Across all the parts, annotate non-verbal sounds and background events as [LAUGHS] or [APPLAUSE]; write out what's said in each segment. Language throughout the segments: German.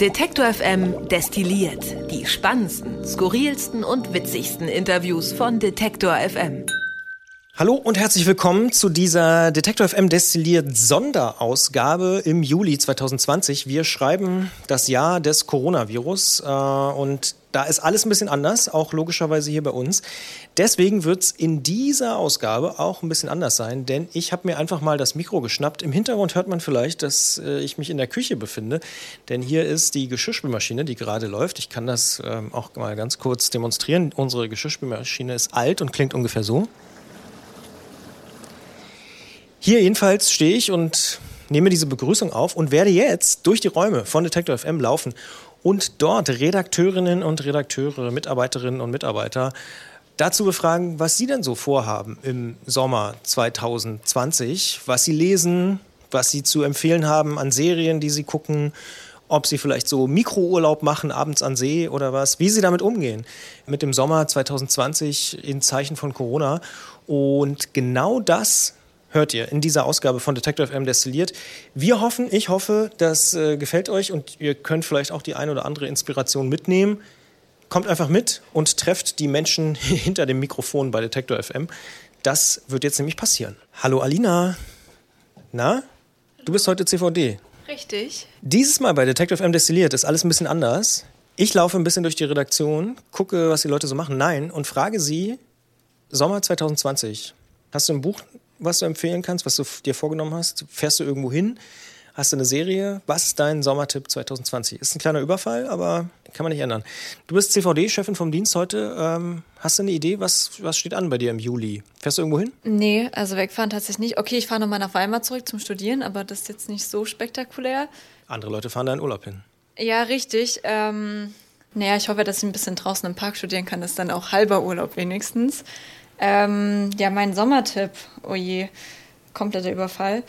Detektor FM destilliert die spannendsten, skurrilsten und witzigsten Interviews von Detektor FM. Hallo und herzlich willkommen zu dieser Detektor FM destilliert Sonderausgabe im Juli 2020. Wir schreiben das Jahr des Coronavirus äh, und da ist alles ein bisschen anders, auch logischerweise hier bei uns. Deswegen wird es in dieser Ausgabe auch ein bisschen anders sein, denn ich habe mir einfach mal das Mikro geschnappt. Im Hintergrund hört man vielleicht, dass äh, ich mich in der Küche befinde, denn hier ist die Geschirrspülmaschine, die gerade läuft. Ich kann das ähm, auch mal ganz kurz demonstrieren. Unsere Geschirrspülmaschine ist alt und klingt ungefähr so. Hier jedenfalls stehe ich und nehme diese Begrüßung auf und werde jetzt durch die Räume von Detector FM laufen und dort Redakteurinnen und Redakteure, Mitarbeiterinnen und Mitarbeiter dazu befragen, was sie denn so vorhaben im Sommer 2020, was sie lesen, was sie zu empfehlen haben an Serien, die sie gucken, ob sie vielleicht so Mikrourlaub machen, abends an See oder was, wie sie damit umgehen mit dem Sommer 2020 in Zeichen von Corona. Und genau das hört ihr in dieser Ausgabe von Detective FM destilliert. Wir hoffen, ich hoffe, das äh, gefällt euch und ihr könnt vielleicht auch die ein oder andere Inspiration mitnehmen. Kommt einfach mit und trefft die Menschen [LAUGHS] hinter dem Mikrofon bei Detector FM. Das wird jetzt nämlich passieren. Hallo Alina. Na? Du bist heute CVD. Richtig. Dieses Mal bei Detective M destilliert ist alles ein bisschen anders. Ich laufe ein bisschen durch die Redaktion, gucke, was die Leute so machen. Nein, und frage sie, Sommer 2020, hast du ein Buch was du empfehlen kannst, was du dir vorgenommen hast? Fährst du irgendwo hin? Hast du eine Serie? Was ist dein Sommertipp 2020? Ist ein kleiner Überfall, aber kann man nicht ändern. Du bist CVD-Chefin vom Dienst heute. Ähm, hast du eine Idee, was, was steht an bei dir im Juli? Fährst du irgendwo hin? Nee, also wegfahren tatsächlich nicht. Okay, ich fahre nochmal nach Weimar zurück zum Studieren, aber das ist jetzt nicht so spektakulär. Andere Leute fahren da in Urlaub hin. Ja, richtig. Ähm, naja, ich hoffe, dass ich ein bisschen draußen im Park studieren kann. Das ist dann auch halber Urlaub wenigstens. Ähm, ja, mein Sommertipp. Oh je, kompletter Überfall.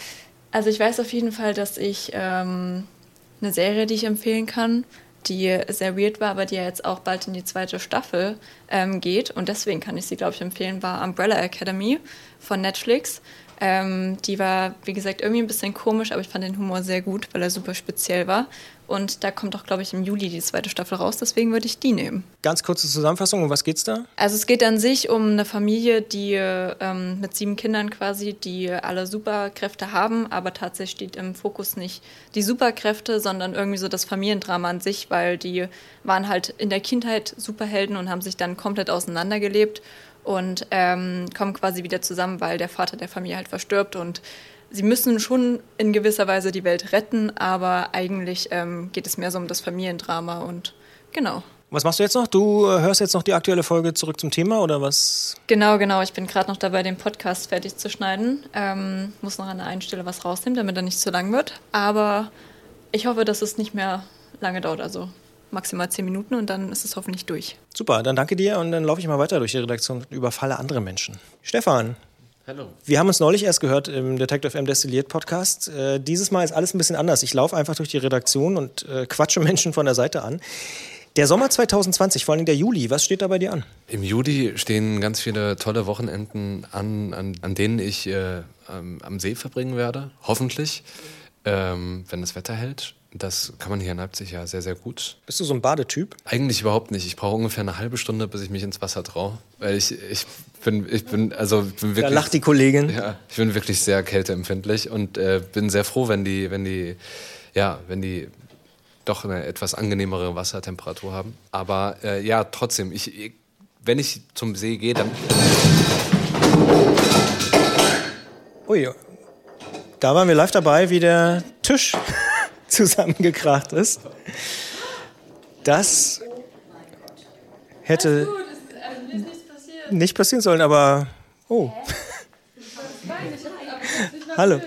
Also ich weiß auf jeden Fall, dass ich ähm, eine Serie, die ich empfehlen kann, die sehr weird war, aber die ja jetzt auch bald in die zweite Staffel ähm, geht. Und deswegen kann ich sie, glaube ich, empfehlen, war Umbrella Academy von Netflix. Ähm, die war, wie gesagt, irgendwie ein bisschen komisch, aber ich fand den Humor sehr gut, weil er super speziell war. Und da kommt auch, glaube ich, im Juli die zweite Staffel raus, deswegen würde ich die nehmen. Ganz kurze Zusammenfassung, um was geht's da? Also es geht an sich um eine Familie, die ähm, mit sieben Kindern quasi, die alle Superkräfte haben, aber tatsächlich steht im Fokus nicht die Superkräfte, sondern irgendwie so das Familiendrama an sich, weil die waren halt in der Kindheit Superhelden und haben sich dann komplett auseinandergelebt und ähm, kommen quasi wieder zusammen, weil der Vater der Familie halt verstirbt und sie müssen schon in gewisser Weise die Welt retten, aber eigentlich ähm, geht es mehr so um das Familiendrama und genau. Was machst du jetzt noch? Du äh, hörst jetzt noch die aktuelle Folge zurück zum Thema oder was? Genau, genau. Ich bin gerade noch dabei, den Podcast fertig zu schneiden. Ähm, muss noch an der einen Stelle was rausnehmen, damit er nicht zu lang wird. Aber ich hoffe, dass es nicht mehr lange dauert. Also maximal zehn Minuten und dann ist es hoffentlich durch. Super, dann danke dir und dann laufe ich mal weiter durch die Redaktion und überfalle andere Menschen. Stefan. Hallo. Wir haben uns neulich erst gehört im Detective M Destilliert Podcast. Äh, dieses Mal ist alles ein bisschen anders. Ich laufe einfach durch die Redaktion und äh, quatsche [LAUGHS] Menschen von der Seite an. Der Sommer 2020, vor allem der Juli, was steht da bei dir an? Im Juli stehen ganz viele tolle Wochenenden an, an, an denen ich äh, am See verbringen werde, hoffentlich, ähm, wenn das Wetter hält. Das kann man hier in Leipzig ja sehr, sehr gut. Bist du so ein Badetyp? Eigentlich überhaupt nicht. Ich brauche ungefähr eine halbe Stunde, bis ich mich ins Wasser traue. Weil ich, ich bin, ich bin, also bin wirklich. Da lacht die Kollegin. Ja, ich bin wirklich sehr kälteempfindlich und äh, bin sehr froh, wenn die, wenn die, ja, wenn die doch eine etwas angenehmere Wassertemperatur haben. Aber äh, ja, trotzdem, ich, wenn ich zum See gehe, dann. Ui, da waren wir live dabei, wie der Tisch [LAUGHS] zusammengekracht ist. Das hätte nicht passieren sollen, aber oh. Hallo.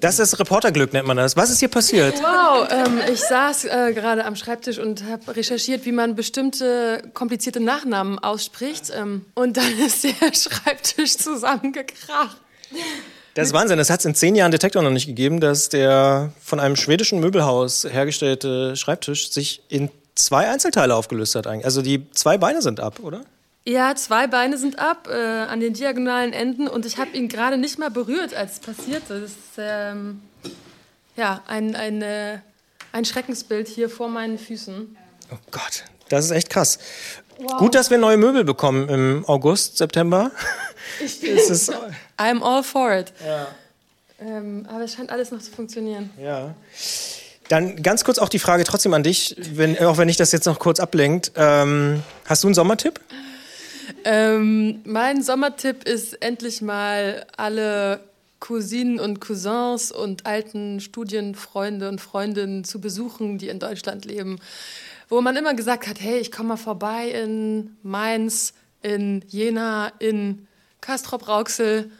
Das ist Reporterglück, nennt man das. Was ist hier passiert? Wow, ähm, ich saß äh, gerade am Schreibtisch und habe recherchiert, wie man bestimmte komplizierte Nachnamen ausspricht. Ähm, und dann ist der [LAUGHS] Schreibtisch zusammengekracht. Das ist Wahnsinn. Das hat es in zehn Jahren Detektor noch nicht gegeben, dass der von einem schwedischen Möbelhaus hergestellte Schreibtisch sich in zwei Einzelteile aufgelöst hat. Eigentlich. Also die zwei Beine sind ab, oder? Ja, zwei Beine sind ab äh, an den diagonalen Enden und ich habe ihn gerade nicht mal berührt, als es passiert ist. Ähm, ja, ein, ein, äh, ein Schreckensbild hier vor meinen Füßen. Oh Gott, das ist echt krass. Wow. Gut, dass wir neue Möbel bekommen im August, September. Ich bin ist I'm all for it. Ja. Ähm, aber es scheint alles noch zu funktionieren. Ja. Dann ganz kurz auch die Frage trotzdem an dich, wenn, auch wenn ich das jetzt noch kurz ablenkt. Ähm, hast du einen Sommertipp? Ähm, mein Sommertipp ist endlich mal alle Cousinen und Cousins und alten Studienfreunde und Freundinnen zu besuchen, die in Deutschland leben. Wo man immer gesagt hat, hey, ich komme mal vorbei in Mainz, in Jena, in Castrop-Rauxel.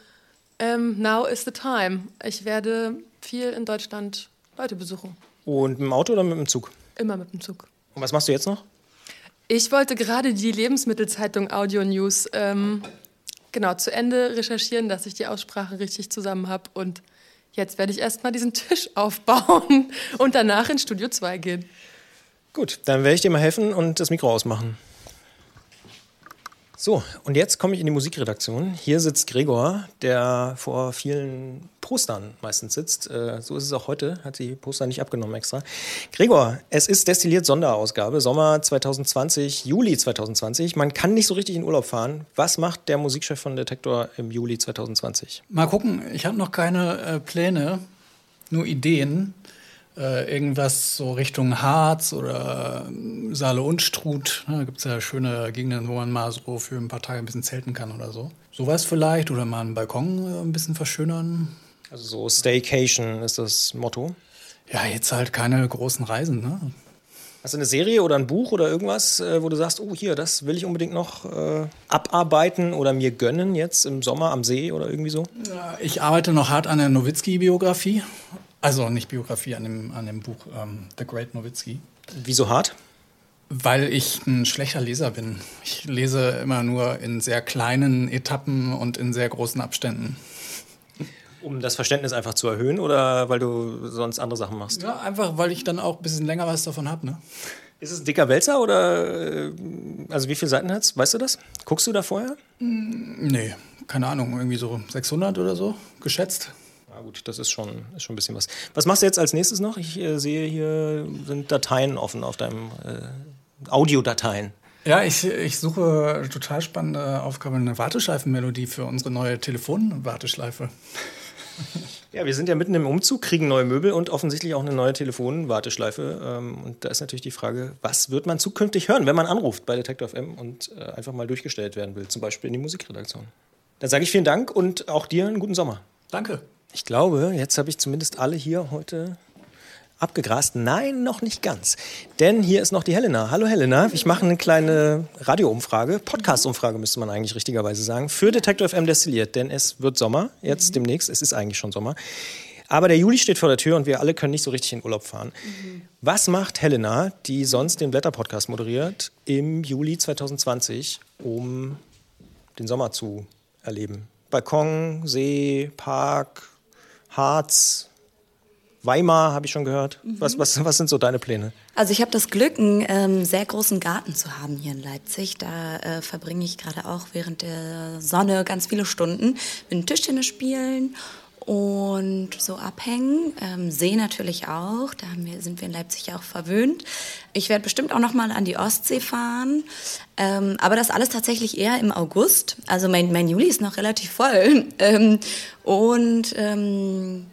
Um, ähm, now is the time. Ich werde viel in Deutschland Leute besuchen. Und mit dem Auto oder mit dem Zug? Immer mit dem Zug. Und was machst du jetzt noch? Ich wollte gerade die Lebensmittelzeitung Audio News ähm, genau zu Ende recherchieren, dass ich die Aussprache richtig zusammen habe. Und jetzt werde ich erstmal diesen Tisch [LAUGHS] aufbauen und danach in Studio 2 gehen. Gut, dann werde ich dir mal helfen und das Mikro ausmachen. So, und jetzt komme ich in die Musikredaktion. Hier sitzt Gregor, der vor vielen Postern meistens sitzt. Äh, so ist es auch heute, hat die Poster nicht abgenommen extra. Gregor, es ist destilliert Sonderausgabe, Sommer 2020, Juli 2020. Man kann nicht so richtig in Urlaub fahren. Was macht der Musikchef von Detektor im Juli 2020? Mal gucken, ich habe noch keine äh, Pläne, nur Ideen äh, irgendwas so Richtung Harz oder äh, Saale und Struth. Da gibt es ja schöne Gegenden, wo man mal so für ein paar Tage ein bisschen zelten kann oder so. Sowas vielleicht oder mal einen Balkon äh, ein bisschen verschönern. Also so Staycation ist das Motto. Ja, jetzt halt keine großen Reisen. Ne? Hast du eine Serie oder ein Buch oder irgendwas, äh, wo du sagst, oh hier, das will ich unbedingt noch äh, abarbeiten oder mir gönnen jetzt im Sommer am See oder irgendwie so? Ich arbeite noch hart an der Nowitzki-Biografie also nicht Biografie an dem, an dem Buch ähm, The Great Nowitzki. Wieso hart? Weil ich ein schlechter Leser bin. Ich lese immer nur in sehr kleinen Etappen und in sehr großen Abständen. Um das Verständnis einfach zu erhöhen oder weil du sonst andere Sachen machst? Ja, einfach weil ich dann auch ein bisschen länger was davon habe. Ne? Ist es ein dicker Wälzer oder äh, also wie viele Seiten hat es? Weißt du das? Guckst du da vorher? Nee, keine Ahnung, irgendwie so 600 oder so geschätzt. Ja gut, das ist schon, ist schon ein bisschen was. Was machst du jetzt als nächstes noch? Ich äh, sehe, hier sind Dateien offen auf deinem äh, Audiodateien. Ja, ich, ich suche total spannende Aufgabe, eine Warteschleifenmelodie für unsere neue Telefonwarteschleife. [LAUGHS] Ja, wir sind ja mitten im Umzug, kriegen neue Möbel und offensichtlich auch eine neue Telefonwarteschleife. Ähm, und da ist natürlich die Frage, was wird man zukünftig hören, wenn man anruft bei Detector FM und äh, einfach mal durchgestellt werden will, zum Beispiel in die Musikredaktion. Dann sage ich vielen Dank und auch dir einen guten Sommer. Danke. Ich glaube, jetzt habe ich zumindest alle hier heute abgegrast. Nein, noch nicht ganz. Denn hier ist noch die Helena. Hallo Helena, ich mache eine kleine Radioumfrage, Podcast-Umfrage müsste man eigentlich richtigerweise sagen, für Detector FM destilliert. Denn es wird Sommer, jetzt mhm. demnächst, es ist eigentlich schon Sommer. Aber der Juli steht vor der Tür und wir alle können nicht so richtig in Urlaub fahren. Mhm. Was macht Helena, die sonst den Blätter-Podcast moderiert, im Juli 2020, um den Sommer zu erleben? Balkon, See, Park, Harz, Weimar habe ich schon gehört. Mhm. Was, was, was sind so deine Pläne? Also ich habe das Glück, einen ähm, sehr großen Garten zu haben hier in Leipzig. Da äh, verbringe ich gerade auch während der Sonne ganz viele Stunden mit Tischtennis spielen und so abhängen. Ähm, See natürlich auch, da wir, sind wir in Leipzig auch verwöhnt. Ich werde bestimmt auch noch mal an die Ostsee fahren, ähm, aber das alles tatsächlich eher im August. Also mein, mein Juli ist noch relativ voll [LAUGHS] ähm, und ähm,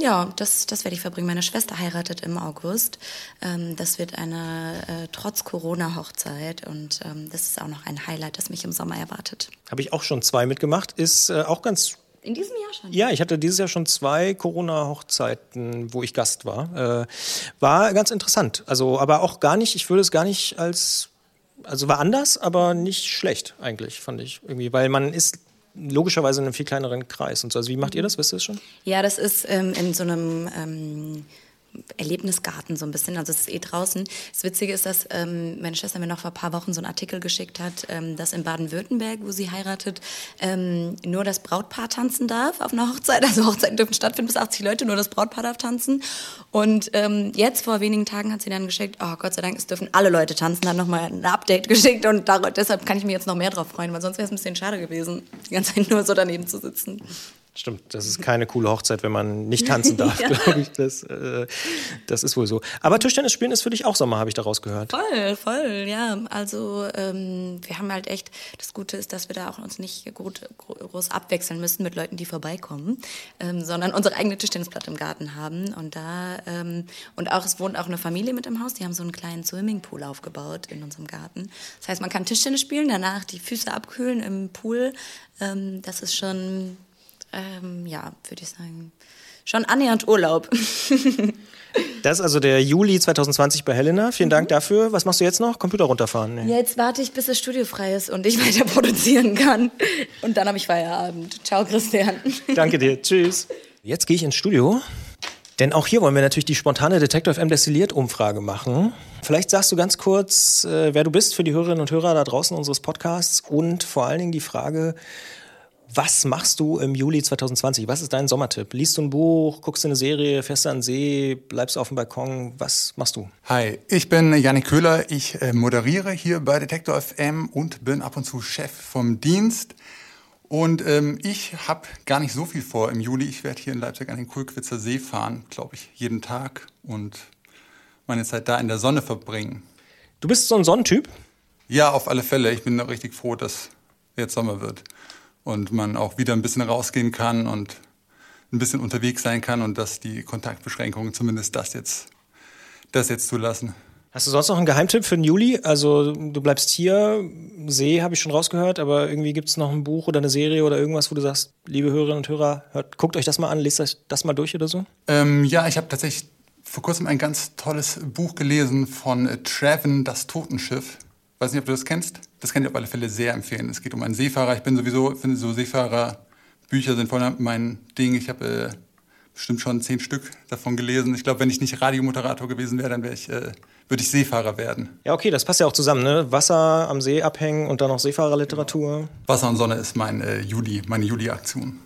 ja, das, das werde ich verbringen. Meine Schwester heiratet im August. Ähm, das wird eine äh, trotz Corona-Hochzeit und ähm, das ist auch noch ein Highlight, das mich im Sommer erwartet. Habe ich auch schon zwei mitgemacht. Ist äh, auch ganz in diesem Jahr schon? Ja, ich hatte dieses Jahr schon zwei Corona-Hochzeiten, wo ich Gast war. Äh, war ganz interessant. Also, aber auch gar nicht, ich würde es gar nicht als, also war anders, aber nicht schlecht eigentlich, fand ich irgendwie, weil man ist logischerweise in einem viel kleineren Kreis und so. Also wie macht ihr das? Wisst ihr das schon? Ja, das ist ähm, in so einem ähm, Erlebnisgarten so ein bisschen. Also es ist eh draußen. Das Witzige ist, dass ähm, meine Schwester mir noch vor ein paar Wochen so einen Artikel geschickt hat, ähm, dass in Baden-Württemberg, wo sie heiratet, ähm, nur das Brautpaar tanzen darf auf einer Hochzeit. Also Hochzeiten dürfen stattfinden bis 80 Leute, nur das Brautpaar darf tanzen. Und ähm, jetzt vor wenigen Tagen hat sie dann geschickt, oh Gott sei Dank, es dürfen alle Leute tanzen, hat nochmal ein Update geschickt und dar deshalb kann ich mich jetzt noch mehr drauf freuen, weil sonst wäre es ein bisschen schade gewesen, die ganze Zeit nur so daneben zu sitzen. Stimmt, das ist keine coole Hochzeit, wenn man nicht tanzen [LAUGHS] darf, ja. glaube ich. Das, äh, das ist wohl so. Aber Tischtennis spielen ist für dich auch Sommer, habe ich daraus gehört. Voll, voll, ja. Also ähm, wir haben halt echt, das Gute ist, dass wir da auch uns nicht gut, groß abwechseln müssen mit Leuten, die vorbeikommen, ähm, sondern unsere eigene Tischtennisplatte im Garten haben. Und da, ähm, und auch, es wohnt auch eine Familie mit im Haus, die haben so einen kleinen Swimmingpool aufgebaut in unserem Garten. Das heißt, man kann Tischtennis spielen, danach die Füße abkühlen im Pool. Ähm, das ist schon ähm, ja, würde ich sagen, schon annähernd Urlaub. [LAUGHS] das ist also der Juli 2020 bei Helena. Vielen Dank dafür. Was machst du jetzt noch? Computer runterfahren? Nee. Jetzt warte ich, bis das Studio frei ist und ich [LAUGHS] weiter produzieren kann. Und dann habe ich Feierabend. Ciao, Christian. Danke dir. [LAUGHS] Tschüss. Jetzt gehe ich ins Studio. Denn auch hier wollen wir natürlich die spontane Detektor FM Destilliert Umfrage machen. Vielleicht sagst du ganz kurz, äh, wer du bist für die Hörerinnen und Hörer da draußen unseres Podcasts und vor allen Dingen die Frage, was machst du im Juli 2020? Was ist dein Sommertipp? Liest du ein Buch, guckst du eine Serie, fährst du an den See, bleibst du auf dem Balkon? Was machst du? Hi, ich bin Janik Köhler. Ich äh, moderiere hier bei Detektor FM und bin ab und zu Chef vom Dienst. Und ähm, ich habe gar nicht so viel vor im Juli. Ich werde hier in Leipzig an den Kulkwitzer See fahren, glaube ich, jeden Tag und meine Zeit da in der Sonne verbringen. Du bist so ein Sonnentyp? Ja, auf alle Fälle. Ich bin richtig froh, dass jetzt Sommer wird und man auch wieder ein bisschen rausgehen kann und ein bisschen unterwegs sein kann und dass die Kontaktbeschränkungen zumindest das jetzt, das jetzt zulassen. Hast du sonst noch einen Geheimtipp für den Juli? Also du bleibst hier, See habe ich schon rausgehört, aber irgendwie gibt es noch ein Buch oder eine Serie oder irgendwas, wo du sagst, liebe Hörerinnen und Hörer, hört, guckt euch das mal an, lest euch das mal durch oder so? Ähm, ja, ich habe tatsächlich vor kurzem ein ganz tolles Buch gelesen von Traven, das Totenschiff. Weiß nicht, ob du das kennst. Das kann ich auf alle Fälle sehr empfehlen. Es geht um einen Seefahrer. Ich bin sowieso, finde so Seefahrer-Bücher sind voll mein Ding. Ich habe äh, bestimmt schon zehn Stück davon gelesen. Ich glaube, wenn ich nicht Radiomoderator gewesen wäre, dann wäre ich, äh, würde ich Seefahrer werden. Ja, okay, das passt ja auch zusammen, ne? Wasser am See abhängen und dann noch Seefahrerliteratur. Wasser und Sonne ist mein äh, Juli, meine Juli-Aktion.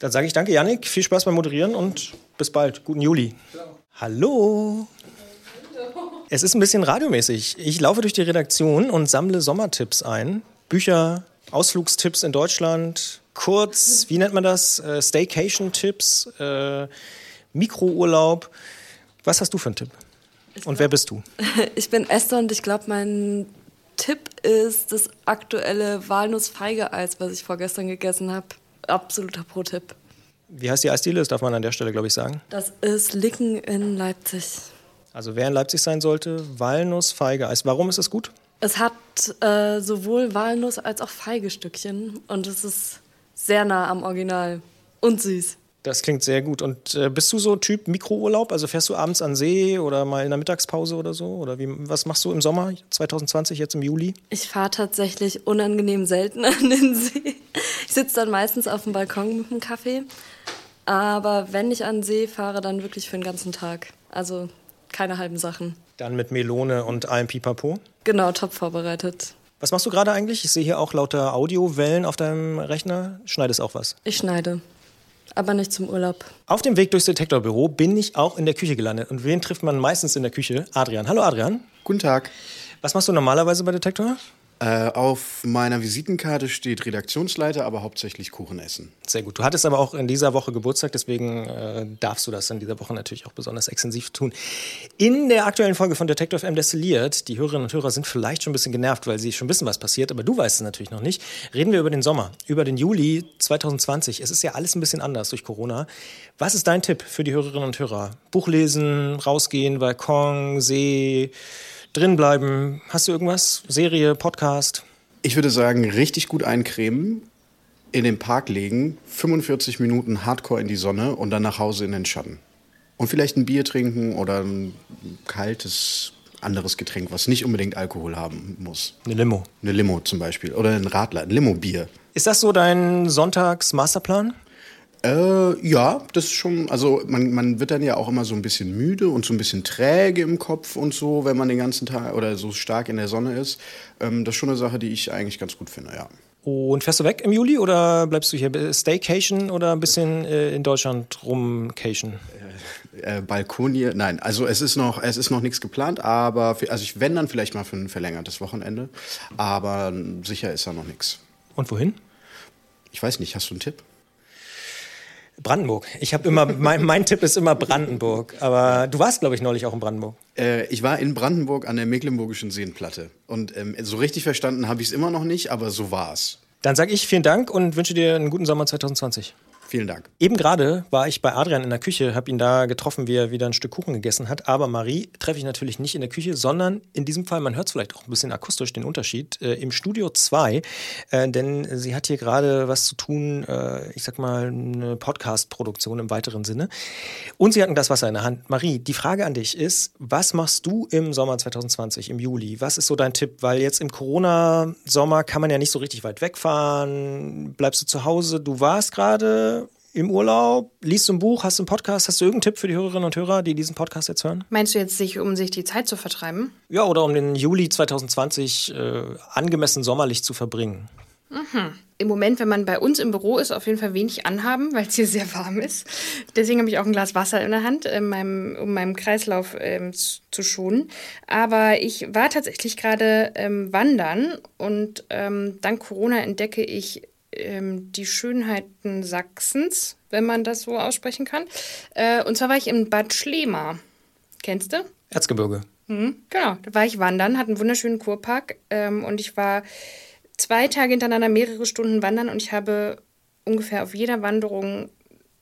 Dann sage ich danke, Yannick. Viel Spaß beim Moderieren und bis bald. Guten Juli. Hallo. Es ist ein bisschen radiomäßig. Ich laufe durch die Redaktion und sammle Sommertipps ein. Bücher, Ausflugstipps in Deutschland, kurz, wie nennt man das? Äh, Staycation-Tipps, äh, Mikrourlaub. Was hast du für einen Tipp? Und wer bist du? [LAUGHS] Ich bin Esther und ich glaube, mein Tipp ist das aktuelle Walnuss-Feige-Eis, was ich vorgestern gegessen habe. Absoluter Pro-Tipp. Wie heißt die Eisdiele? Das darf man an der Stelle, glaube ich, sagen. Das ist Licken in Leipzig. Also wer in Leipzig sein sollte, Walnuss, Feige, Eis. Warum ist es gut? Es hat äh, sowohl Walnuss als auch Feigestückchen und es ist sehr nah am Original und süß. Das klingt sehr gut. Und äh, bist du so Typ Mikrourlaub? Also fährst du abends an See oder mal in der Mittagspause oder so? Oder wie, was machst du im Sommer 2020, jetzt im Juli? Ich fahre tatsächlich unangenehm selten [LAUGHS] an den See. Ich sitze dann meistens auf dem Balkon mit einem Kaffee. Aber wenn ich an See fahre, dann wirklich für den ganzen Tag. Also keine halben Sachen. Dann mit Melone und allem Pipapo? Genau, top vorbereitet. Was machst du gerade eigentlich? Ich sehe hier auch lauter Audiowellen auf deinem Rechner. Schneidest auch was? Ich schneide. Aber nicht zum Urlaub. Auf dem Weg durchs Detektorbüro bin ich auch in der Küche gelandet. Und wen trifft man meistens in der Küche? Adrian. Hallo Adrian. Guten Tag. Was machst du normalerweise bei Detektor? Äh, auf meiner Visitenkarte steht Redaktionsleiter, aber hauptsächlich Kuchen essen. Sehr gut. Du hattest aber auch in dieser Woche Geburtstag, deswegen äh, darfst du das in dieser Woche natürlich auch besonders extensiv tun. In der aktuellen Folge von Detective M Destilliert, die Hörerinnen und Hörer sind vielleicht schon ein bisschen genervt, weil sie schon wissen, was passiert, aber du weißt es natürlich noch nicht. Reden wir über den Sommer, über den Juli 2020. Es ist ja alles ein bisschen anders durch Corona. Was ist dein Tipp für die Hörerinnen und Hörer? Buch lesen, rausgehen, Balkon, See drinbleiben? Hast du irgendwas? Serie, Podcast? Ich würde sagen, richtig gut eincremen, in den Park legen, 45 Minuten Hardcore in die Sonne und dann nach Hause in den Schatten. Und vielleicht ein Bier trinken oder ein kaltes anderes Getränk, was nicht unbedingt Alkohol haben muss. Eine Limo. Eine Limo zum Beispiel. Oder ein Radler, ein Limo-Bier. Ist das so dein Sonntags-Masterplan? Äh, ja, das ist schon, also man, man wird dann ja auch immer so ein bisschen müde und so ein bisschen träge im Kopf und so, wenn man den ganzen Tag oder so stark in der Sonne ist. Ähm, das ist schon eine Sache, die ich eigentlich ganz gut finde, ja. Und fährst du weg im Juli oder bleibst du hier? Staycation oder ein bisschen äh, in Deutschland rumcation? Äh, äh, Balkonier, nein, also es ist noch, es ist noch nichts geplant, aber für, also ich wenn dann vielleicht mal für ein verlängertes Wochenende, aber sicher ist da noch nichts. Und wohin? Ich weiß nicht, hast du einen Tipp? Brandenburg. Ich habe immer, mein, mein Tipp ist immer Brandenburg. Aber du warst, glaube ich, neulich auch in Brandenburg. Äh, ich war in Brandenburg an der Mecklenburgischen Seenplatte. Und ähm, so richtig verstanden habe ich es immer noch nicht, aber so war es. Dann sage ich vielen Dank und wünsche dir einen guten Sommer 2020. Vielen Dank. Eben gerade war ich bei Adrian in der Küche, habe ihn da getroffen, wie er wieder ein Stück Kuchen gegessen hat. Aber Marie treffe ich natürlich nicht in der Küche, sondern in diesem Fall, man hört es vielleicht auch ein bisschen akustisch den Unterschied, äh, im Studio 2. Äh, denn sie hat hier gerade was zu tun, äh, ich sag mal, eine Podcast-Produktion im weiteren Sinne. Und sie hat ein Glas Wasser in der Hand. Marie, die Frage an dich ist, was machst du im Sommer 2020, im Juli? Was ist so dein Tipp? Weil jetzt im Corona-Sommer kann man ja nicht so richtig weit wegfahren. Bleibst du zu Hause? Du warst gerade im Urlaub? Liest du ein Buch? Hast du einen Podcast? Hast du irgendeinen Tipp für die Hörerinnen und Hörer, die diesen Podcast jetzt hören? Meinst du jetzt, sich, um sich die Zeit zu vertreiben? Ja, oder um den Juli 2020 äh, angemessen sommerlich zu verbringen. Mhm. Im Moment, wenn man bei uns im Büro ist, auf jeden Fall wenig anhaben, weil es hier sehr warm ist. Deswegen habe ich auch ein Glas Wasser in der Hand, in meinem, um meinen Kreislauf ähm, zu schonen. Aber ich war tatsächlich gerade ähm, wandern und ähm, dank Corona entdecke ich ähm, die Schönheiten Sachsens, wenn man das so aussprechen kann. Äh, und zwar war ich in Bad Schlema. Kennst du? Erzgebirge. Mhm, genau, da war ich wandern, hatte einen wunderschönen Kurpark ähm, und ich war zwei Tage hintereinander mehrere Stunden wandern und ich habe ungefähr auf jeder Wanderung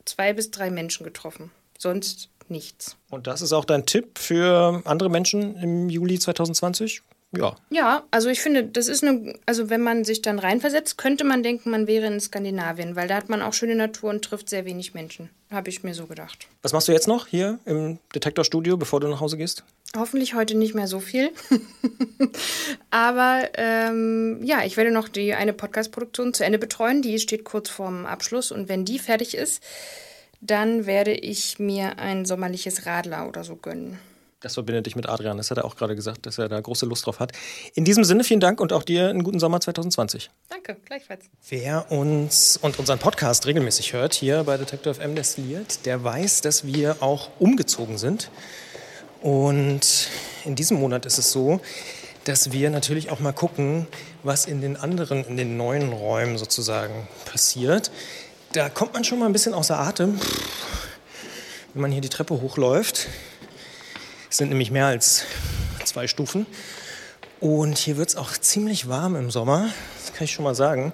zwei bis drei Menschen getroffen. Sonst nichts. Und das ist auch dein Tipp für andere Menschen im Juli 2020? Ja. Ja, also ich finde, das ist eine, also wenn man sich dann reinversetzt, könnte man denken, man wäre in Skandinavien, weil da hat man auch schöne Natur und trifft sehr wenig Menschen. Habe ich mir so gedacht. Was machst du jetzt noch hier im Detektorstudio, bevor du nach Hause gehst? Hoffentlich heute nicht mehr so viel. [LAUGHS] Aber ähm, ja, ich werde noch die eine Podcast-Produktion zu Ende betreuen. Die steht kurz vorm Abschluss. Und wenn die fertig ist, dann werde ich mir ein sommerliches Radler oder so gönnen. Das verbindet dich mit Adrian. Das hat er auch gerade gesagt, dass er da große Lust drauf hat. In diesem Sinne, vielen Dank und auch dir einen guten Sommer 2020. Danke, gleichfalls. Wer uns und unseren Podcast regelmäßig hört, hier bei Detector FM destilliert, der weiß, dass wir auch umgezogen sind. Und in diesem Monat ist es so, dass wir natürlich auch mal gucken, was in den anderen, in den neuen Räumen sozusagen passiert. Da kommt man schon mal ein bisschen außer Atem, wenn man hier die Treppe hochläuft. Es sind nämlich mehr als zwei Stufen. Und hier wird es auch ziemlich warm im Sommer, das kann ich schon mal sagen.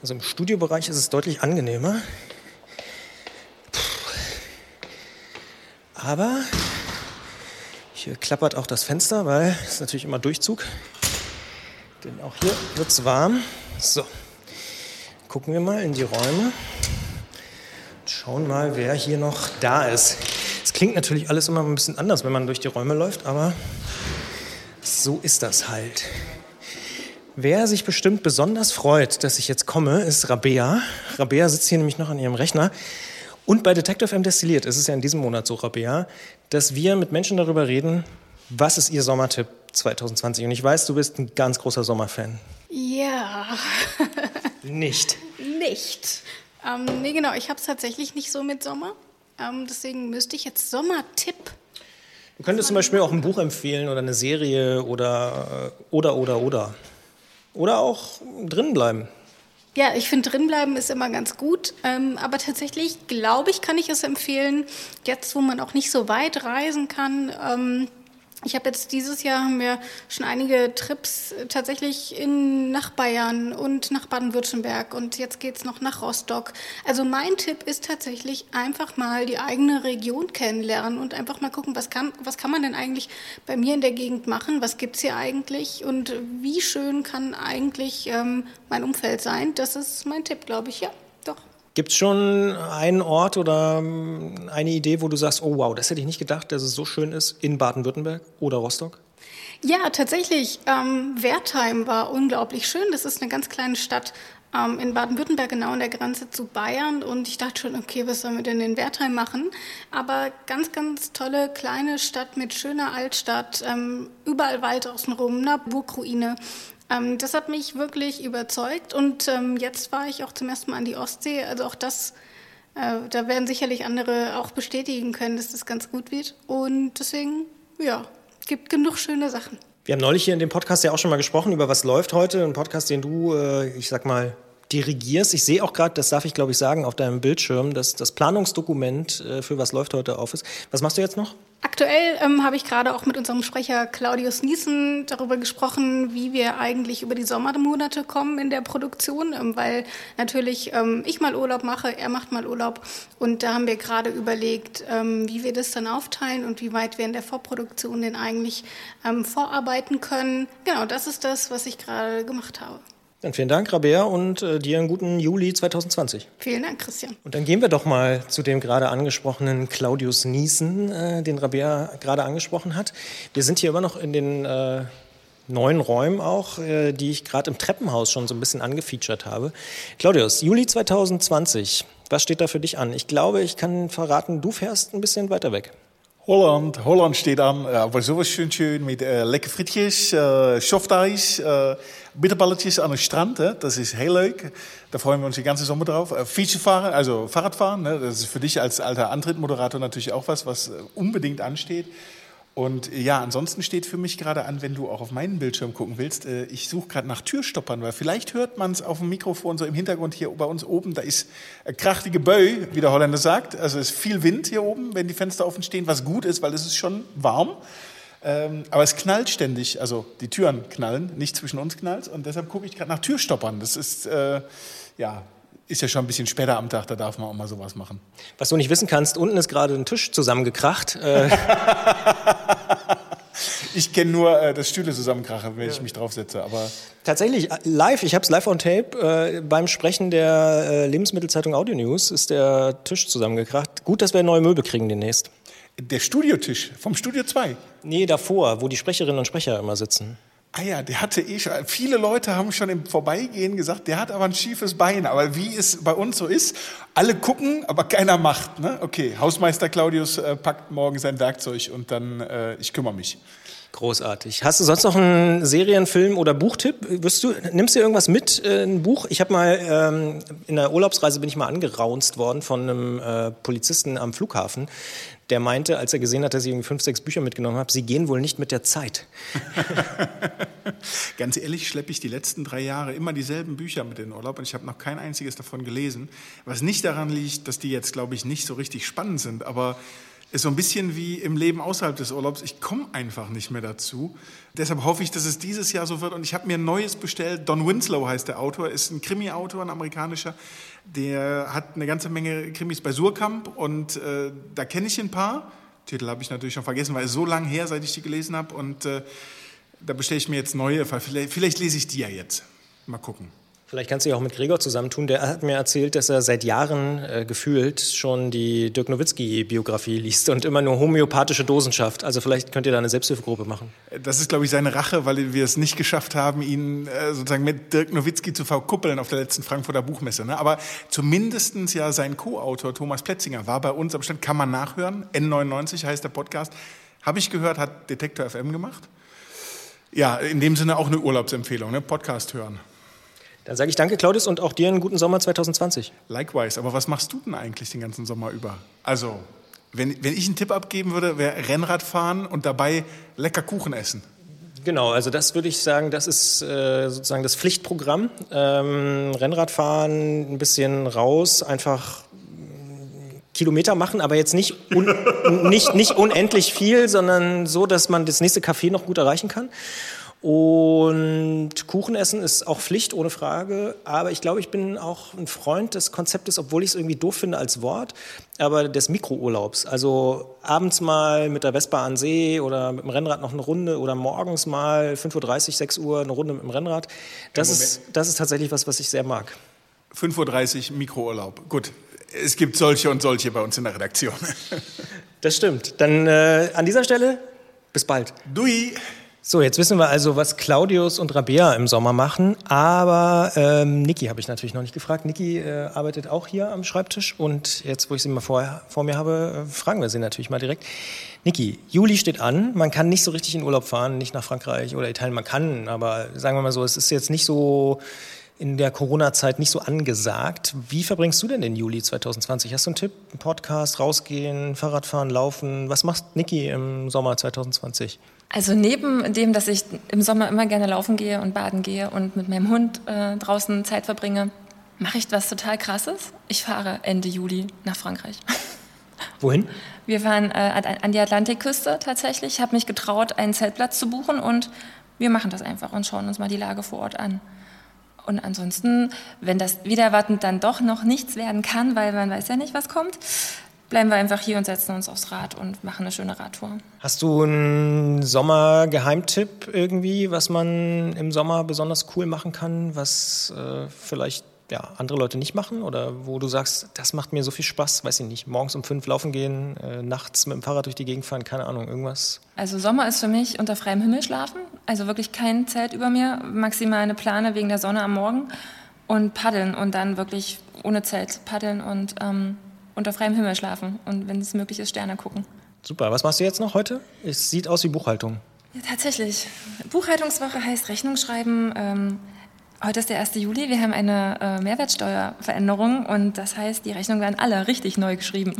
Also im Studiobereich ist es deutlich angenehmer. Aber hier klappert auch das Fenster, weil es natürlich immer Durchzug. Denn auch hier wird es warm. So, gucken wir mal in die Räume. Schauen mal, wer hier noch da ist. Es klingt natürlich alles immer ein bisschen anders, wenn man durch die Räume läuft, aber so ist das halt. Wer sich bestimmt besonders freut, dass ich jetzt komme, ist Rabea. Rabea sitzt hier nämlich noch an ihrem Rechner. Und bei Detective M Destilliert ist es ja in diesem Monat so, Rabea, dass wir mit Menschen darüber reden, was ist ihr Sommertipp 2020. Und ich weiß, du bist ein ganz großer Sommerfan. Ja. nicht. [LAUGHS] Nicht. Ähm, nee, genau. Ich habe es tatsächlich nicht so mit Sommer. Ähm, deswegen müsste ich jetzt Sommertipp. Du könntest zum Beispiel auch ein Buch empfehlen oder eine Serie oder äh, oder oder oder. Oder auch drin bleiben. Ja, ich finde, drinbleiben ist immer ganz gut. Ähm, aber tatsächlich, glaube ich, kann ich es empfehlen, jetzt wo man auch nicht so weit reisen kann. Ähm, ich habe jetzt dieses Jahr haben wir schon einige Trips tatsächlich in, nach Bayern und nach Baden-Württemberg und jetzt geht's noch nach Rostock. Also mein Tipp ist tatsächlich einfach mal die eigene Region kennenlernen und einfach mal gucken, was kann, was kann man denn eigentlich bei mir in der Gegend machen, was gibt's hier eigentlich und wie schön kann eigentlich ähm, mein Umfeld sein. Das ist mein Tipp, glaube ich, ja. Gibt es schon einen Ort oder ähm, eine Idee, wo du sagst, oh wow, das hätte ich nicht gedacht, dass es so schön ist in Baden-Württemberg oder Rostock? Ja, tatsächlich. Ähm, Wertheim war unglaublich schön. Das ist eine ganz kleine Stadt ähm, in Baden-Württemberg, genau an der Grenze zu Bayern. Und ich dachte schon, okay, was sollen wir denn in Wertheim machen? Aber ganz, ganz tolle kleine Stadt mit schöner Altstadt, ähm, überall Wald außenrum, eine Burgruine. Ähm, das hat mich wirklich überzeugt und ähm, jetzt war ich auch zum ersten Mal an die Ostsee. Also auch das, äh, da werden sicherlich andere auch bestätigen können, dass das ganz gut wird. Und deswegen, ja, gibt genug schöne Sachen. Wir haben neulich hier in dem Podcast ja auch schon mal gesprochen über was läuft heute. Ein Podcast, den du, äh, ich sag mal, dirigierst. Ich sehe auch gerade, das darf ich glaube ich sagen, auf deinem Bildschirm, dass das Planungsdokument äh, für was läuft heute auf ist. Was machst du jetzt noch? Aktuell ähm, habe ich gerade auch mit unserem Sprecher Claudius Niesen darüber gesprochen, wie wir eigentlich über die Sommermonate kommen in der Produktion, ähm, weil natürlich ähm, ich mal Urlaub mache, er macht mal Urlaub und da haben wir gerade überlegt, ähm, wie wir das dann aufteilen und wie weit wir in der Vorproduktion denn eigentlich ähm, vorarbeiten können. Genau, das ist das, was ich gerade gemacht habe. Dann vielen Dank, Rabea, und äh, dir einen guten Juli 2020. Vielen Dank, Christian. Und dann gehen wir doch mal zu dem gerade angesprochenen Claudius Niesen, äh, den Rabea gerade angesprochen hat. Wir sind hier immer noch in den äh, neuen Räumen auch, äh, die ich gerade im Treppenhaus schon so ein bisschen angefeatured habe. Claudius, Juli 2020, was steht da für dich an? Ich glaube, ich kann verraten, du fährst ein bisschen weiter weg. Holland, Holland steht an, aber sowas schön schön mit äh, lekker frietjes, äh, Softeis, äh, bitterballetjes an den Strand. Hè? Das ist heel leuk. Da freuen wir uns die ganze Sommer drauf. Äh, Fietsenfahren, also Fahrradfahren, ne? das ist für dich als alter Antrittmoderator natürlich auch was, was äh, unbedingt ansteht. Und ja, ansonsten steht für mich gerade an, wenn du auch auf meinen Bildschirm gucken willst, äh, ich suche gerade nach Türstoppern, weil vielleicht hört man es auf dem Mikrofon so im Hintergrund hier bei uns oben, da ist eine krachtige Böe, wie der Holländer sagt. Also es ist viel Wind hier oben, wenn die Fenster offen stehen, was gut ist, weil es ist schon warm. Ähm, aber es knallt ständig, also die Türen knallen, nicht zwischen uns knallt. Und deshalb gucke ich gerade nach Türstoppern. Das ist, äh, ja, ist ja schon ein bisschen später am Tag, da darf man auch mal sowas machen. Was du nicht wissen kannst, unten ist gerade ein Tisch zusammengekracht. Äh, [LAUGHS] ich kenne nur äh, das Stühle zusammenkrachen, wenn ja. ich mich draufsetze. Aber Tatsächlich, äh, live, ich habe es live on tape, äh, beim Sprechen der äh, Lebensmittelzeitung Audio News ist der Tisch zusammengekracht. Gut, dass wir neue Möbel kriegen demnächst. Der Studiotisch vom Studio 2? Nee, davor, wo die Sprecherinnen und Sprecher immer sitzen. Ah ja, der hatte eh schon, viele Leute haben schon im Vorbeigehen gesagt, der hat aber ein schiefes Bein. Aber wie es bei uns so ist, alle gucken, aber keiner macht. Ne? Okay, Hausmeister Claudius äh, packt morgen sein Werkzeug und dann, äh, ich kümmere mich. Großartig. Hast du sonst noch einen Serienfilm oder Buchtipp? Wirst du, nimmst du irgendwas mit, äh, ein Buch? Ich habe mal ähm, in der Urlaubsreise bin ich mal angeraunzt worden von einem äh, Polizisten am Flughafen, der meinte, als er gesehen hat, dass ich irgendwie fünf, sechs Bücher mitgenommen habe, sie gehen wohl nicht mit der Zeit. [LAUGHS] Ganz ehrlich schleppe ich die letzten drei Jahre immer dieselben Bücher mit in den Urlaub und ich habe noch kein einziges davon gelesen. Was nicht daran liegt, dass die jetzt, glaube ich, nicht so richtig spannend sind, aber ist so ein bisschen wie im Leben außerhalb des Urlaubs. Ich komme einfach nicht mehr dazu. Deshalb hoffe ich, dass es dieses Jahr so wird. Und ich habe mir ein neues bestellt. Don Winslow heißt der Autor, ist ein Krimi-Autor, ein amerikanischer. Der hat eine ganze Menge Krimis bei Surkamp und äh, da kenne ich ein paar. Titel habe ich natürlich schon vergessen, weil es so lange her, seit ich die gelesen habe. Und äh, da bestelle ich mir jetzt neue. Vielleicht, vielleicht lese ich die ja jetzt. Mal gucken. Vielleicht kannst du dich auch mit Gregor zusammentun. Der hat mir erzählt, dass er seit Jahren äh, gefühlt schon die Dirk Nowitzki-Biografie liest und immer nur homöopathische Dosen schafft. Also vielleicht könnt ihr da eine Selbsthilfegruppe machen. Das ist, glaube ich, seine Rache, weil wir es nicht geschafft haben, ihn äh, sozusagen mit Dirk Nowitzki zu verkuppeln auf der letzten Frankfurter Buchmesse. Ne? Aber zumindest ja sein Co-Autor Thomas Pletzinger war bei uns am Stand, kann man nachhören. N99 heißt der Podcast. Habe ich gehört, hat Detektor FM gemacht. Ja, in dem Sinne auch eine Urlaubsempfehlung, ne? Podcast hören. Dann sage ich danke, Claudius, und auch dir einen guten Sommer 2020. Likewise. Aber was machst du denn eigentlich den ganzen Sommer über? Also, wenn, wenn ich einen Tipp abgeben würde, wäre Rennrad fahren und dabei lecker Kuchen essen. Genau, also das würde ich sagen, das ist äh, sozusagen das Pflichtprogramm. Ähm, Rennradfahren, ein bisschen raus, einfach Kilometer machen, aber jetzt nicht, un, [LAUGHS] nicht, nicht unendlich viel, sondern so, dass man das nächste Café noch gut erreichen kann. Und Kuchen essen ist auch Pflicht, ohne Frage. Aber ich glaube, ich bin auch ein Freund des Konzeptes, obwohl ich es irgendwie doof finde als Wort, aber des Mikrourlaubs. Also abends mal mit der Vespa an See oder mit dem Rennrad noch eine Runde oder morgens mal 5.30 Uhr, 6 Uhr eine Runde mit dem Rennrad. Das, ist, das ist tatsächlich was, was ich sehr mag. 5.30 Uhr Mikrourlaub. Gut, es gibt solche und solche bei uns in der Redaktion. das stimmt. Dann äh, an dieser Stelle, bis bald. Dui. So, jetzt wissen wir also, was Claudius und Rabea im Sommer machen. Aber ähm, Niki habe ich natürlich noch nicht gefragt. Niki äh, arbeitet auch hier am Schreibtisch. Und jetzt, wo ich sie mal vor, vor mir habe, äh, fragen wir sie natürlich mal direkt. Niki, Juli steht an. Man kann nicht so richtig in Urlaub fahren, nicht nach Frankreich oder Italien. Man kann, aber sagen wir mal so, es ist jetzt nicht so in der Corona-Zeit nicht so angesagt. Wie verbringst du denn den Juli 2020? Hast du einen Tipp? Ein Podcast, rausgehen, Fahrradfahren, laufen? Was macht Niki im Sommer 2020? Also neben dem, dass ich im Sommer immer gerne laufen gehe und baden gehe und mit meinem Hund äh, draußen Zeit verbringe, mache ich was total Krasses. Ich fahre Ende Juli nach Frankreich. [LAUGHS] Wohin? Wir fahren äh, an die Atlantikküste tatsächlich. Ich habe mich getraut, einen Zeltplatz zu buchen und wir machen das einfach und schauen uns mal die Lage vor Ort an. Und ansonsten, wenn das wieder erwartend dann doch noch nichts werden kann, weil man weiß ja nicht, was kommt, bleiben wir einfach hier und setzen uns aufs Rad und machen eine schöne Radtour. Hast du einen Sommergeheimtipp irgendwie, was man im Sommer besonders cool machen kann, was äh, vielleicht ja, andere Leute nicht machen oder wo du sagst, das macht mir so viel Spaß, weiß ich nicht, morgens um fünf laufen gehen, äh, nachts mit dem Fahrrad durch die Gegend fahren, keine Ahnung, irgendwas? Also Sommer ist für mich unter freiem Himmel schlafen, also wirklich kein Zelt über mir, maximal eine Plane wegen der Sonne am Morgen und paddeln und dann wirklich ohne Zelt paddeln und ähm, unter freiem Himmel schlafen und wenn es möglich ist, Sterne gucken. Super, was machst du jetzt noch heute? Es sieht aus wie Buchhaltung. Ja, tatsächlich. Buchhaltungswoche heißt Rechnung schreiben. Ähm, heute ist der 1. Juli, wir haben eine äh, Mehrwertsteuerveränderung und das heißt, die Rechnungen werden alle richtig neu geschrieben.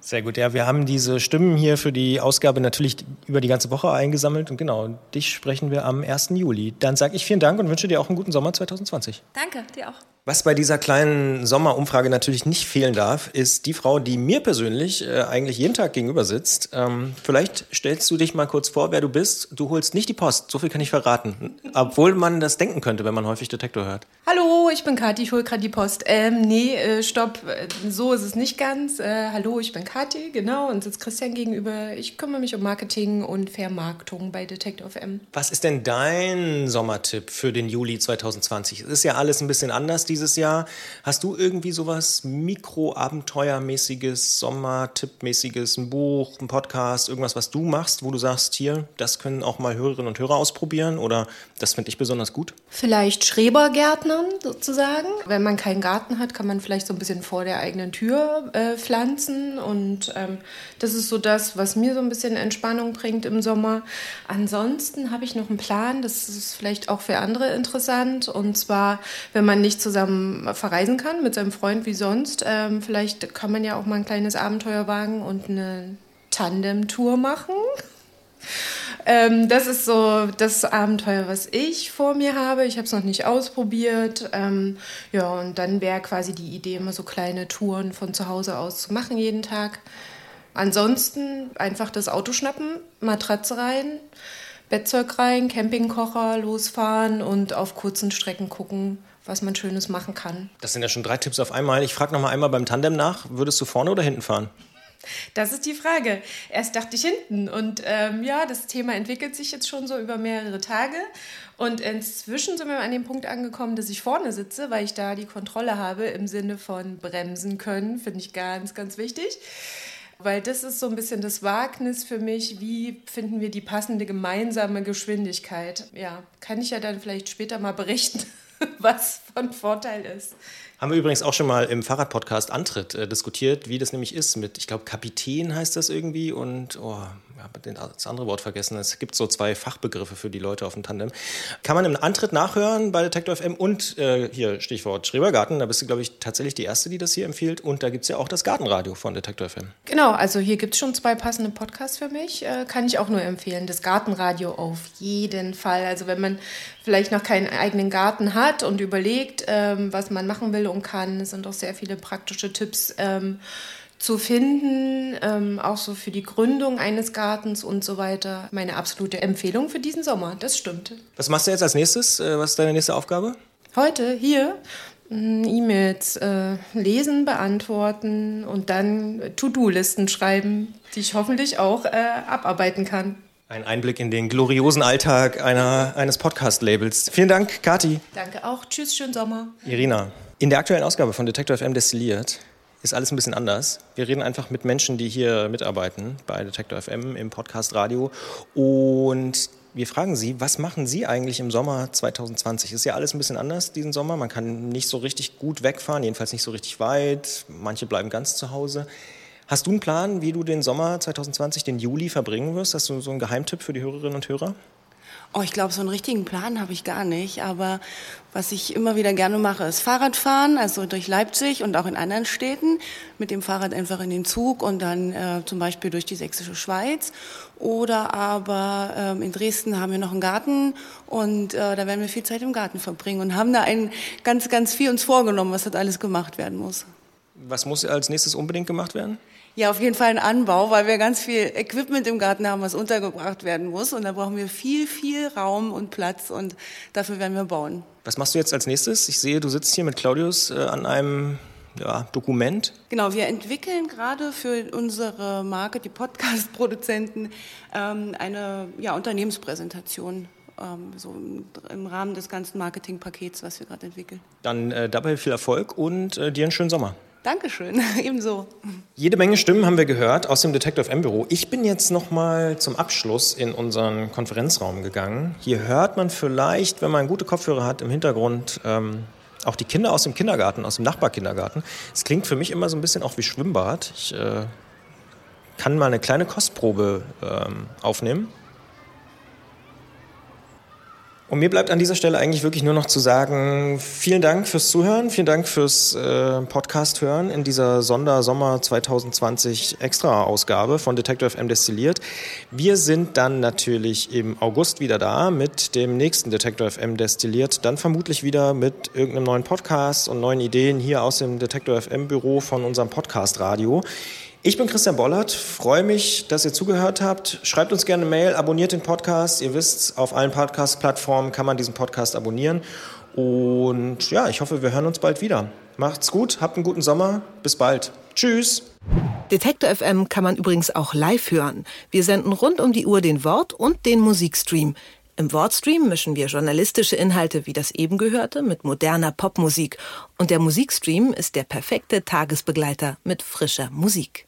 Sehr gut, ja, wir haben diese Stimmen hier für die Ausgabe natürlich über die ganze Woche eingesammelt und genau, dich sprechen wir am 1. Juli. Dann sage ich vielen Dank und wünsche dir auch einen guten Sommer 2020. Danke, dir auch. Was bei dieser kleinen Sommerumfrage natürlich nicht fehlen darf, ist die Frau, die mir persönlich äh, eigentlich jeden Tag gegenüber sitzt. Ähm, vielleicht stellst du dich mal kurz vor, wer du bist. Du holst nicht die Post, so viel kann ich verraten. Obwohl man das denken könnte, wenn man häufig Detektor hört. Hallo, ich bin Kathi, ich hole gerade die Post. Ähm, nee, äh, stopp, äh, so ist es nicht ganz. Äh, hallo, ich bin Kathi, genau, und sitzt Christian gegenüber. Ich kümmere mich um Marketing und Vermarktung bei Detektor FM. Was ist denn dein Sommertipp für den Juli 2020? Es ist ja alles ein bisschen anders dieses Jahr. Hast du irgendwie sowas Mikro-Abenteuermäßiges, Sommertippmäßiges, ein Buch, ein Podcast, irgendwas, was du machst, wo du sagst, hier, das können auch mal Hörerinnen und Hörer ausprobieren oder das finde ich besonders gut? Vielleicht Schrebergärtnern sozusagen. Wenn man keinen Garten hat, kann man vielleicht so ein bisschen vor der eigenen Tür äh, pflanzen und ähm, das ist so das, was mir so ein bisschen Entspannung bringt im Sommer. Ansonsten habe ich noch einen Plan, das ist vielleicht auch für andere interessant und zwar, wenn man nicht zusammen zusammen verreisen kann mit seinem Freund wie sonst. Ähm, vielleicht kann man ja auch mal ein kleines Abenteuer wagen und eine Tandem-Tour machen. [LAUGHS] Ähm, das ist so das Abenteuer, was ich vor mir habe. Ich habe es noch nicht ausprobiert. Ähm, ja, und dann wäre quasi die Idee, immer so kleine Touren von zu Hause aus zu machen jeden Tag. Ansonsten einfach das Auto schnappen, Matratze rein, Bettzeug rein, Campingkocher losfahren und auf kurzen Strecken gucken, was man Schönes machen kann. Das sind ja schon drei Tipps auf einmal. Ich frage noch mal einmal beim Tandem nach. Würdest du vorne oder hinten fahren? Das ist die Frage. Erst dachte ich hinten. Und ähm, ja, das Thema entwickelt sich jetzt schon so über mehrere Tage. Und inzwischen sind wir an dem Punkt angekommen, dass ich vorne sitze, weil ich da die Kontrolle habe im Sinne von bremsen können. Finde ich ganz, ganz wichtig. Weil das ist so ein bisschen das Wagnis für mich. Wie finden wir die passende gemeinsame Geschwindigkeit? Ja, kann ich ja dann vielleicht später mal berichten. [LAUGHS] was von Vorteil ist. Haben wir übrigens auch schon mal im Fahrradpodcast Antritt äh, diskutiert, wie das nämlich ist mit, ich glaube, Kapitän heißt das irgendwie und oh, habe das andere Wort vergessen. Es gibt so zwei Fachbegriffe für die Leute auf dem Tandem. Kann man im Antritt nachhören bei Detektor FM und äh, hier Stichwort Schrebergarten. Da bist du, glaube ich, tatsächlich die Erste, die das hier empfiehlt. Und da gibt es ja auch das Gartenradio von Detektor FM. Genau, also hier gibt es schon zwei passende Podcasts für mich. Äh, kann ich auch nur empfehlen. Das Gartenradio auf jeden Fall. Also wenn man vielleicht noch keinen eigenen Garten hat und überlegt, ähm, was man machen will und kann, es sind auch sehr viele praktische Tipps. Ähm, zu finden, ähm, auch so für die Gründung eines Gartens und so weiter. Meine absolute Empfehlung für diesen Sommer, das stimmt. Was machst du jetzt als nächstes? Äh, was ist deine nächste Aufgabe? Heute hier mm, E-Mails äh, lesen, beantworten und dann To-Do-Listen schreiben, die ich hoffentlich auch äh, abarbeiten kann. Ein Einblick in den gloriosen Alltag einer, eines Podcast-Labels. Vielen Dank, Kati. Danke auch. Tschüss, schönen Sommer. Irina. In der aktuellen Ausgabe von Detector FM destilliert ist alles ein bisschen anders. Wir reden einfach mit Menschen, die hier mitarbeiten bei Detector FM im Podcast Radio und wir fragen Sie, was machen Sie eigentlich im Sommer 2020? Ist ja alles ein bisschen anders diesen Sommer. Man kann nicht so richtig gut wegfahren, jedenfalls nicht so richtig weit. Manche bleiben ganz zu Hause. Hast du einen Plan, wie du den Sommer 2020, den Juli verbringen wirst? Hast du so einen Geheimtipp für die Hörerinnen und Hörer? Oh, ich glaube, so einen richtigen Plan habe ich gar nicht. Aber was ich immer wieder gerne mache, ist Fahrradfahren, also durch Leipzig und auch in anderen Städten. Mit dem Fahrrad einfach in den Zug und dann äh, zum Beispiel durch die sächsische Schweiz. Oder aber ähm, in Dresden haben wir noch einen Garten und äh, da werden wir viel Zeit im Garten verbringen und haben da ein ganz, ganz viel uns vorgenommen, was dort alles gemacht werden muss. Was muss als nächstes unbedingt gemacht werden? Ja, auf jeden Fall ein Anbau, weil wir ganz viel Equipment im Garten haben, was untergebracht werden muss. Und da brauchen wir viel, viel Raum und Platz und dafür werden wir bauen. Was machst du jetzt als nächstes? Ich sehe, du sitzt hier mit Claudius äh, an einem ja, Dokument. Genau, wir entwickeln gerade für unsere Marke, die Podcast-Produzenten, ähm, eine ja, Unternehmenspräsentation. Ähm, so im, im, Rahmen des ganzen Marketingpakets, was wir gerade entwickeln. Dann äh, dabei viel Erfolg und äh, dir einen schönen Sommer. Dankeschön, [LAUGHS] ebenso. Jede Menge Stimmen haben wir gehört aus dem Detective M-Büro. Ich bin jetzt noch mal zum Abschluss in unseren Konferenzraum gegangen. Hier hört man vielleicht, wenn man gute Kopfhörer hat, im Hintergrund ähm, auch die Kinder aus dem Kindergarten, aus dem Nachbarkindergarten. Es klingt für mich immer so ein bisschen auch wie Schwimmbad. Ich äh, kann mal eine kleine Kostprobe ähm, aufnehmen. Und mir bleibt an dieser Stelle eigentlich wirklich nur noch zu sagen, vielen Dank fürs Zuhören, vielen Dank fürs äh, Podcast hören in dieser Sondersommer 2020 Extra-Ausgabe von Detector FM Destilliert. Wir sind dann natürlich im August wieder da mit dem nächsten Detector FM Destilliert, dann vermutlich wieder mit irgendeinem neuen Podcast und neuen Ideen hier aus dem Detector FM Büro von unserem Podcast Radio. Ich bin Christian Bollert, freue mich, dass ihr zugehört habt. Schreibt uns gerne eine Mail, abonniert den Podcast. Ihr wisst, auf allen Podcast-Plattformen kann man diesen Podcast abonnieren. Und ja, ich hoffe, wir hören uns bald wieder. Macht's gut, habt einen guten Sommer. Bis bald. Tschüss. Detektor FM kann man übrigens auch live hören. Wir senden rund um die Uhr den Wort- und den Musikstream. Im Wortstream mischen wir journalistische Inhalte wie das eben gehörte mit moderner Popmusik. Und der Musikstream ist der perfekte Tagesbegleiter mit frischer Musik.